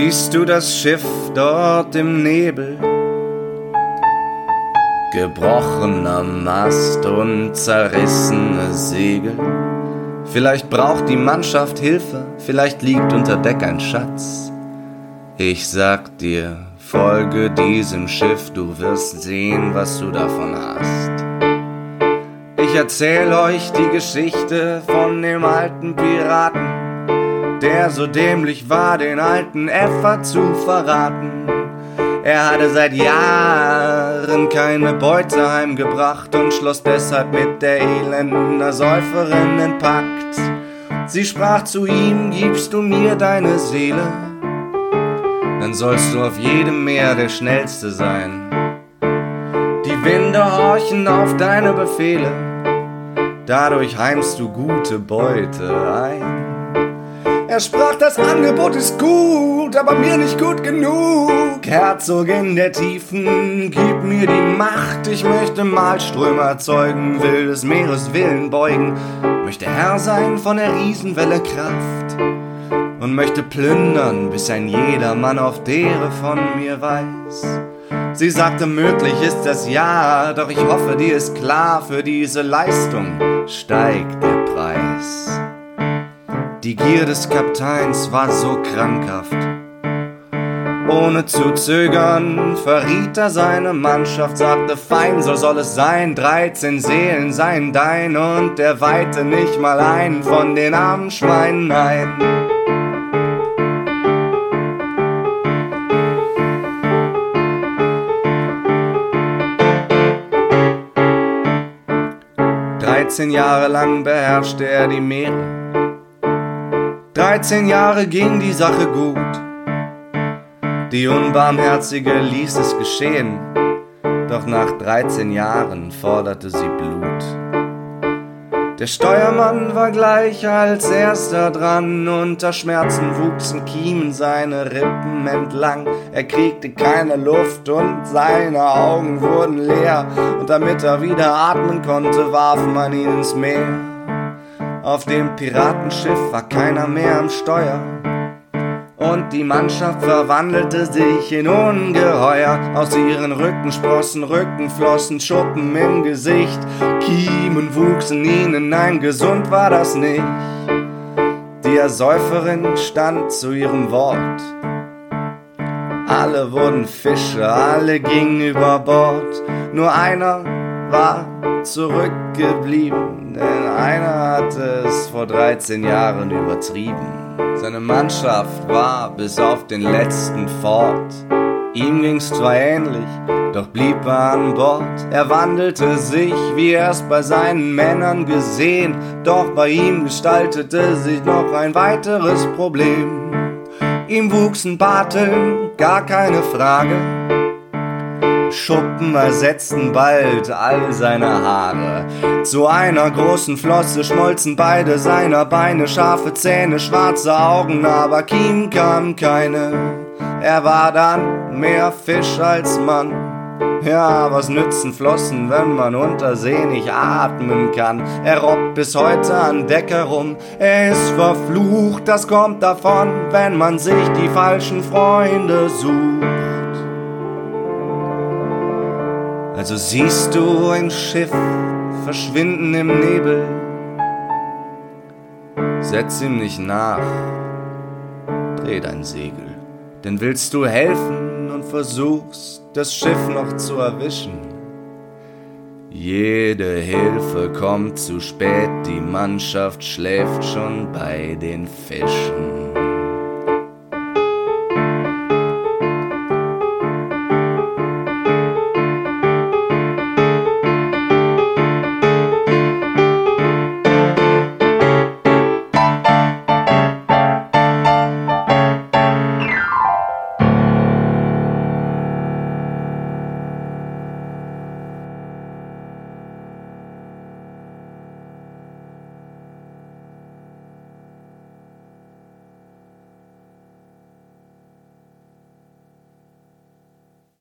Siehst du das Schiff dort im Nebel? Gebrochener Mast und zerrissene Segel. Vielleicht braucht die Mannschaft Hilfe, vielleicht liegt unter Deck ein Schatz. Ich sag dir, folge diesem Schiff, du wirst sehen, was du davon hast. Ich erzähl euch die Geschichte von dem alten Piraten, der so dämlich war, den alten Effer zu verraten. Er hatte seit Jahren keine Beute heimgebracht und schloss deshalb mit der elenden Säuferin den Pakt. Sie sprach zu ihm, gibst du mir deine Seele, dann sollst du auf jedem Meer der Schnellste sein. Die Winde horchen auf deine Befehle, dadurch heimst du gute Beute ein. Er sprach, das Angebot ist gut, aber mir nicht gut genug. Herzogin der Tiefen, gib mir die Macht. Ich möchte Malströme erzeugen, will des Meeres Willen beugen. Möchte Herr sein von der Riesenwelle Kraft. Und möchte plündern, bis ein jedermann auf dere von mir weiß. Sie sagte, möglich ist das ja, doch ich hoffe, dir ist klar, für diese Leistung steigt der. Die Gier des Kapteins war so krankhaft. Ohne zu zögern verriet er seine Mannschaft, sagte fein, so soll es sein, 13 Seelen seien dein und er weihte nicht mal einen von den armen Schweinen ein. Dreizehn Jahre lang beherrschte er die Meere 13 Jahre ging die Sache gut. Die Unbarmherzige ließ es geschehen, doch nach 13 Jahren forderte sie Blut. Der Steuermann war gleich als erster dran, unter Schmerzen wuchsen Kiemen seine Rippen entlang. Er kriegte keine Luft und seine Augen wurden leer, und damit er wieder atmen konnte, warf man ihn ins Meer. Auf dem Piratenschiff war keiner mehr am Steuer. Und die Mannschaft verwandelte sich in Ungeheuer. Aus ihren Rücken sprossen Rückenflossen, Schuppen im Gesicht. Kiemen wuchsen ihnen, nein, gesund war das nicht. Die Ersäuferin stand zu ihrem Wort. Alle wurden Fische, alle gingen über Bord. Nur einer war zurückgeblieben, denn einer hatte es vor 13 Jahren übertrieben. Seine Mannschaft war bis auf den letzten fort. Ihm ging's zwar ähnlich, doch blieb er an Bord. Er wandelte sich, wie er es bei seinen Männern gesehen, doch bei ihm gestaltete sich noch ein weiteres Problem. Ihm wuchsen Barteln, gar keine Frage. Schuppen ersetzten bald all seine Haare. Zu einer großen Flosse schmolzen beide seiner Beine, scharfe Zähne, schwarze Augen, aber Kiem kam keine. Er war dann mehr Fisch als Mann. Ja, was nützen Flossen, wenn man unter See nicht atmen kann? Er robbt bis heute an Deck herum, er ist verflucht, das kommt davon, wenn man sich die falschen Freunde sucht. Also siehst du ein Schiff verschwinden im Nebel, setz ihm nicht nach, dreh dein Segel, denn willst du helfen und versuchst, das Schiff noch zu erwischen. Jede Hilfe kommt zu spät, die Mannschaft schläft schon bei den Fischen.